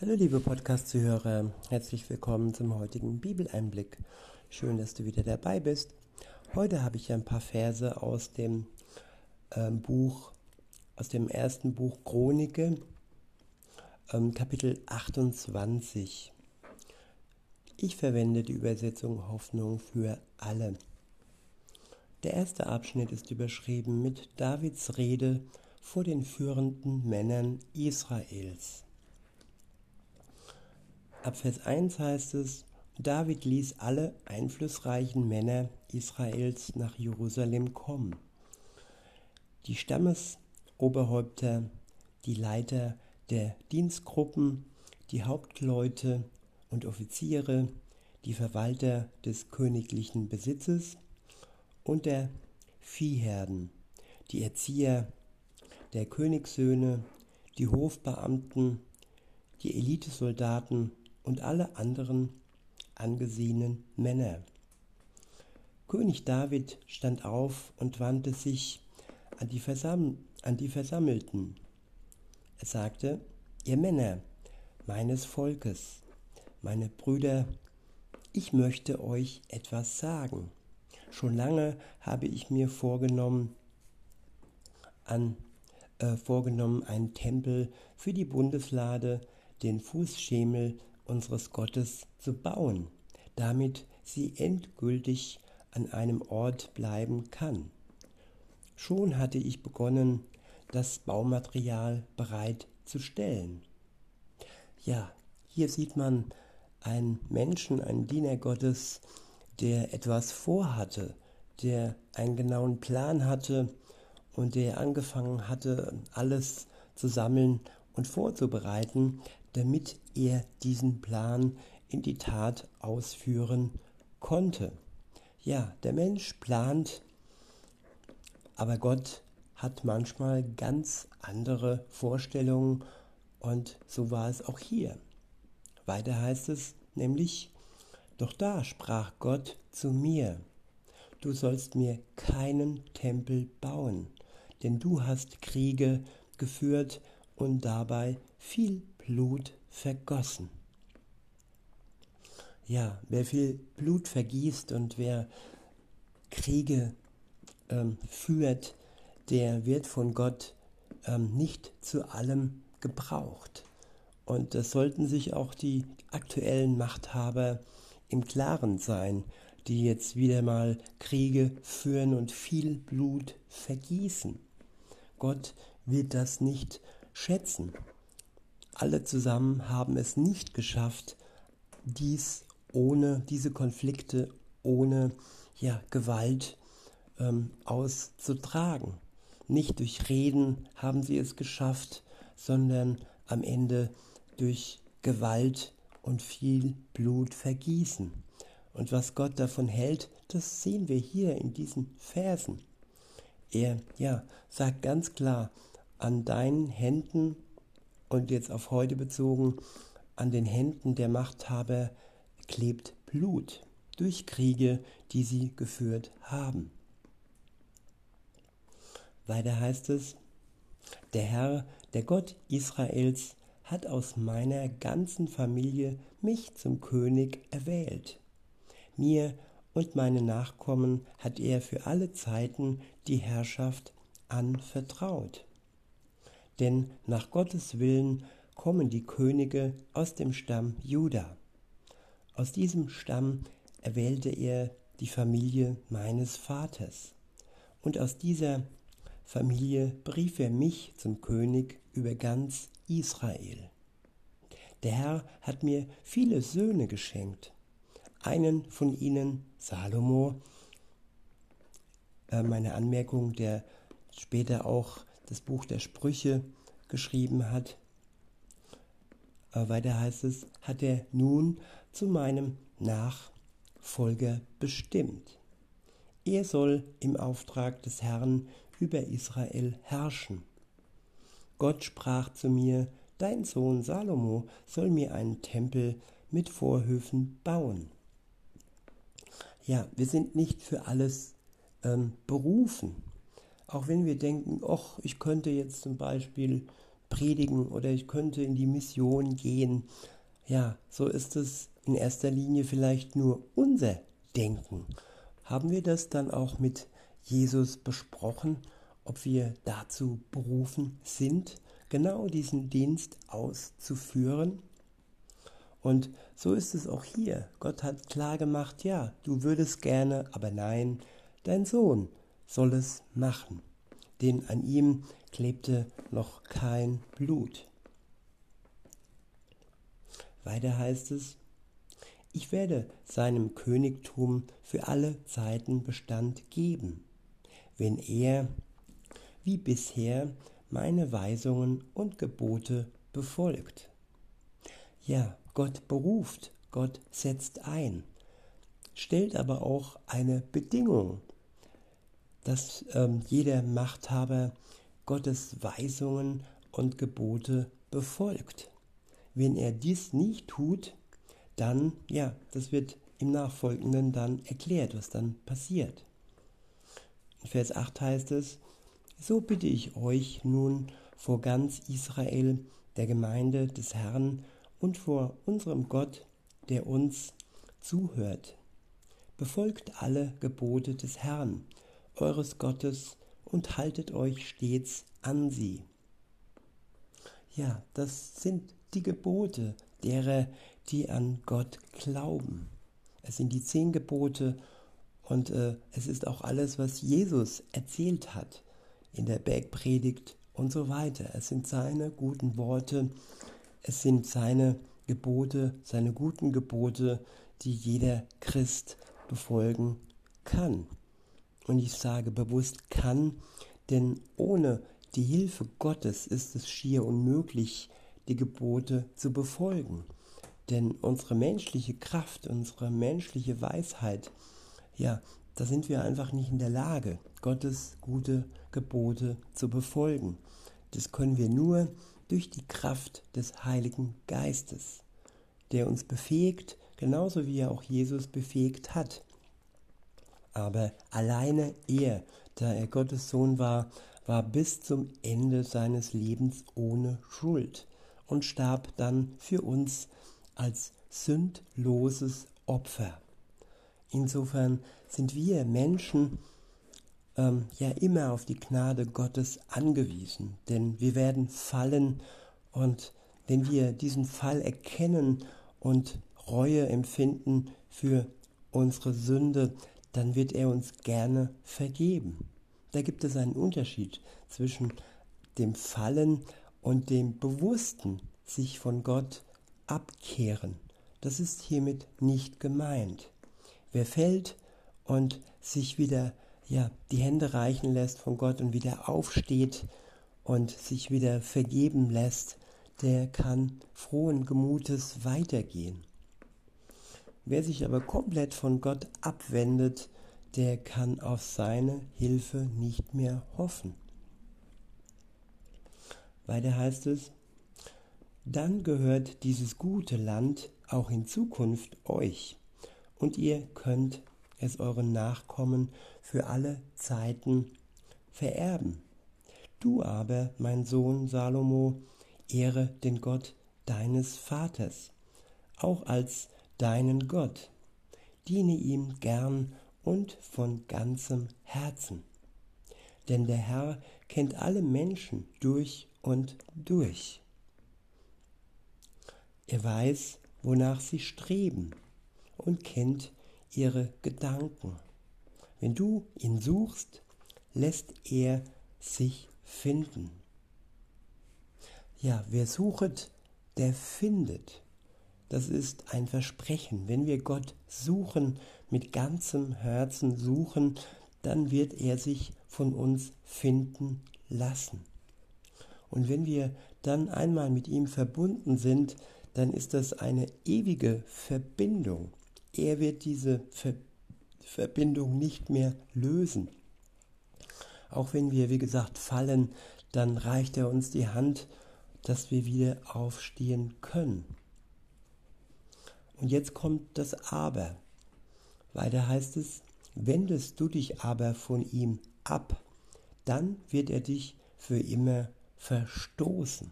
Hallo liebe Podcast-Zuhörer, herzlich willkommen zum heutigen Bibeleinblick. Schön, dass du wieder dabei bist. Heute habe ich ein paar Verse aus dem ähm, Buch, aus dem ersten Buch Chronike, ähm, Kapitel 28. Ich verwende die Übersetzung Hoffnung für alle. Der erste Abschnitt ist überschrieben mit Davids Rede vor den führenden Männern Israels. Ab Vers 1 heißt es, David ließ alle einflussreichen Männer Israels nach Jerusalem kommen. Die Stammesoberhäupter, die Leiter der Dienstgruppen, die Hauptleute und Offiziere, die Verwalter des königlichen Besitzes und der Viehherden, die Erzieher der Königssöhne, die Hofbeamten, die Elitesoldaten und alle anderen angesehenen Männer. König David stand auf und wandte sich an die, Versam an die Versammelten. Er sagte, ihr Männer meines Volkes, meine Brüder, ich möchte euch etwas sagen. Schon lange habe ich mir vorgenommen, an, äh, vorgenommen, einen Tempel für die Bundeslade, den Fußschemel unseres Gottes zu bauen, damit sie endgültig an einem Ort bleiben kann. Schon hatte ich begonnen, das Baumaterial bereit zu stellen. Ja, hier sieht man einen Menschen, einen Diener Gottes, der etwas vorhatte, der einen genauen Plan hatte und der angefangen hatte, alles zu sammeln und vorzubereiten, damit er diesen Plan in die Tat ausführen konnte. Ja, der Mensch plant, aber Gott hat manchmal ganz andere Vorstellungen und so war es auch hier. Weiter heißt es nämlich, doch da sprach Gott zu mir, du sollst mir keinen Tempel bauen, denn du hast Kriege geführt und dabei viel Blut vergossen. Ja, wer viel Blut vergießt und wer Kriege ähm, führt, der wird von Gott ähm, nicht zu allem gebraucht. Und das sollten sich auch die aktuellen Machthaber im Klaren sein, die jetzt wieder mal Kriege führen und viel Blut vergießen. Gott wird das nicht schätzen. Alle zusammen haben es nicht geschafft, dies ohne diese Konflikte, ohne ja, Gewalt ähm, auszutragen. Nicht durch Reden haben sie es geschafft, sondern am Ende durch Gewalt und viel Blut vergießen. Und was Gott davon hält, das sehen wir hier in diesen Versen. Er ja, sagt ganz klar, an deinen Händen und jetzt auf heute bezogen, an den Händen der Machthaber klebt Blut durch Kriege, die sie geführt haben. Weiter heißt es, der Herr, der Gott Israels, hat aus meiner ganzen Familie mich zum König erwählt. Mir und meine Nachkommen hat er für alle Zeiten die Herrschaft anvertraut denn nach Gottes Willen kommen die Könige aus dem Stamm Juda. Aus diesem Stamm erwählte er die Familie meines Vaters. Und aus dieser Familie berief er mich zum König über ganz Israel. Der Herr hat mir viele Söhne geschenkt. Einen von ihnen, Salomo, äh, meine Anmerkung, der später auch das Buch der Sprüche geschrieben hat. Aber weiter heißt es, hat er nun zu meinem Nachfolger bestimmt. Er soll im Auftrag des Herrn über Israel herrschen. Gott sprach zu mir, dein Sohn Salomo soll mir einen Tempel mit Vorhöfen bauen. Ja, wir sind nicht für alles ähm, berufen. Auch wenn wir denken, ach, ich könnte jetzt zum Beispiel predigen oder ich könnte in die Mission gehen. Ja, so ist es in erster Linie vielleicht nur unser Denken. Haben wir das dann auch mit Jesus besprochen, ob wir dazu berufen sind, genau diesen Dienst auszuführen? Und so ist es auch hier. Gott hat klar gemacht, ja, du würdest gerne, aber nein, dein Sohn soll es machen. Denn an ihm klebte noch kein Blut. Weiter heißt es, ich werde seinem Königtum für alle Zeiten Bestand geben, wenn er, wie bisher, meine Weisungen und Gebote befolgt. Ja, Gott beruft, Gott setzt ein, stellt aber auch eine Bedingung, dass ähm, jeder Machthaber Gottes Weisungen und Gebote befolgt. Wenn er dies nicht tut, dann, ja, das wird im Nachfolgenden dann erklärt, was dann passiert. In Vers 8 heißt es, so bitte ich euch nun vor ganz Israel, der Gemeinde des Herrn und vor unserem Gott, der uns zuhört. Befolgt alle Gebote des Herrn, eures Gottes, und haltet euch stets an sie. Ja, das sind die Gebote derer, die an Gott glauben. Es sind die zehn Gebote und äh, es ist auch alles, was Jesus erzählt hat in der Bergpredigt und so weiter. Es sind seine guten Worte, es sind seine Gebote, seine guten Gebote, die jeder Christ befolgen kann. Und ich sage bewusst kann, denn ohne die Hilfe Gottes ist es schier unmöglich, die Gebote zu befolgen. Denn unsere menschliche Kraft, unsere menschliche Weisheit, ja, da sind wir einfach nicht in der Lage, Gottes gute Gebote zu befolgen. Das können wir nur durch die Kraft des Heiligen Geistes, der uns befähigt, genauso wie er auch Jesus befähigt hat. Aber alleine er, da er Gottes Sohn war, war bis zum Ende seines Lebens ohne Schuld und starb dann für uns als sündloses Opfer. Insofern sind wir Menschen ähm, ja immer auf die Gnade Gottes angewiesen, denn wir werden fallen und wenn wir diesen Fall erkennen und Reue empfinden für unsere Sünde, dann wird er uns gerne vergeben. Da gibt es einen Unterschied zwischen dem Fallen und dem bewussten sich von Gott abkehren. Das ist hiermit nicht gemeint. Wer fällt und sich wieder ja, die Hände reichen lässt von Gott und wieder aufsteht und sich wieder vergeben lässt, der kann frohen Gemutes weitergehen. Wer sich aber komplett von Gott abwendet, der kann auf seine Hilfe nicht mehr hoffen. Weiter heißt es, dann gehört dieses gute Land auch in Zukunft euch und ihr könnt es euren Nachkommen für alle Zeiten vererben. Du aber, mein Sohn Salomo, ehre den Gott deines Vaters, auch als deinen Gott. Diene ihm gern und von ganzem Herzen. Denn der Herr kennt alle Menschen durch und durch. Er weiß, wonach sie streben und kennt ihre Gedanken. Wenn du ihn suchst, lässt er sich finden. Ja, wer suchet, der findet. Das ist ein Versprechen. Wenn wir Gott suchen, mit ganzem Herzen suchen, dann wird er sich von uns finden lassen. Und wenn wir dann einmal mit ihm verbunden sind, dann ist das eine ewige Verbindung. Er wird diese Ver Verbindung nicht mehr lösen. Auch wenn wir, wie gesagt, fallen, dann reicht er uns die Hand, dass wir wieder aufstehen können. Und jetzt kommt das Aber. Weiter heißt es, wendest du dich aber von ihm ab, dann wird er dich für immer verstoßen.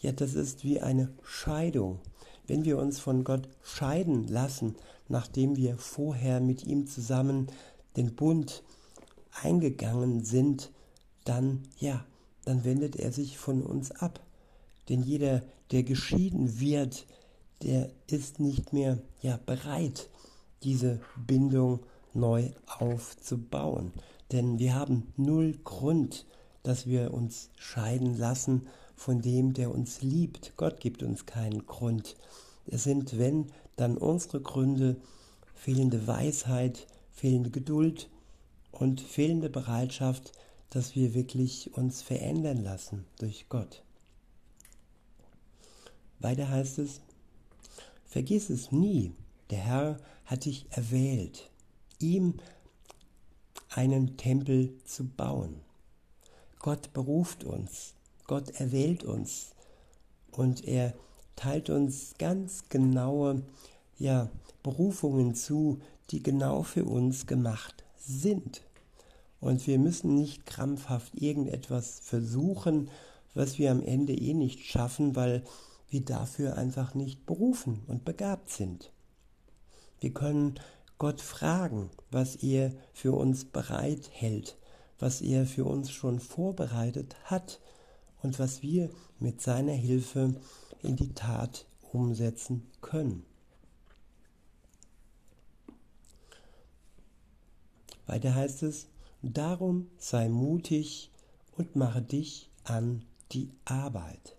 ja, das ist wie eine Scheidung. Wenn wir uns von Gott scheiden lassen, nachdem wir vorher mit ihm zusammen den Bund eingegangen sind, dann, ja, dann wendet er sich von uns ab. Denn jeder, der geschieden wird, der ist nicht mehr ja, bereit, diese Bindung neu aufzubauen. Denn wir haben null Grund, dass wir uns scheiden lassen von dem, der uns liebt. Gott gibt uns keinen Grund. Es sind, wenn, dann unsere Gründe, fehlende Weisheit, fehlende Geduld und fehlende Bereitschaft, dass wir wirklich uns verändern lassen durch Gott. Weiter heißt es, vergiss es nie, der Herr hat dich erwählt, ihm einen Tempel zu bauen. Gott beruft uns, Gott erwählt uns und er teilt uns ganz genaue ja, Berufungen zu, die genau für uns gemacht sind. Und wir müssen nicht krampfhaft irgendetwas versuchen, was wir am Ende eh nicht schaffen, weil wir dafür einfach nicht berufen und begabt sind. Wir können Gott fragen, was er für uns bereit hält, was er für uns schon vorbereitet hat und was wir mit seiner Hilfe in die Tat umsetzen können. Weiter heißt es, darum sei mutig und mache dich an die Arbeit.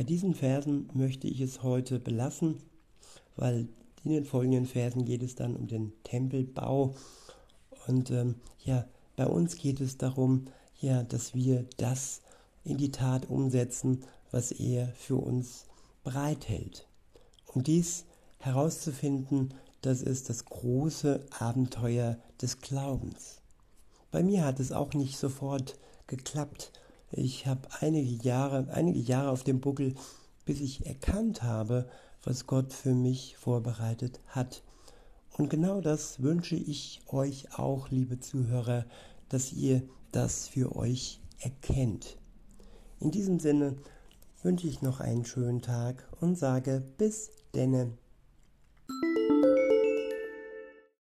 Bei diesen Versen möchte ich es heute belassen, weil in den folgenden Versen geht es dann um den Tempelbau. Und ähm, ja, bei uns geht es darum, ja, dass wir das in die Tat umsetzen, was er für uns bereithält. Um dies herauszufinden, das ist das große Abenteuer des Glaubens. Bei mir hat es auch nicht sofort geklappt. Ich habe einige Jahre, einige Jahre auf dem Buckel, bis ich erkannt habe, was Gott für mich vorbereitet hat. Und genau das wünsche ich euch auch, liebe Zuhörer, dass ihr das für euch erkennt. In diesem Sinne wünsche ich noch einen schönen Tag und sage bis denne.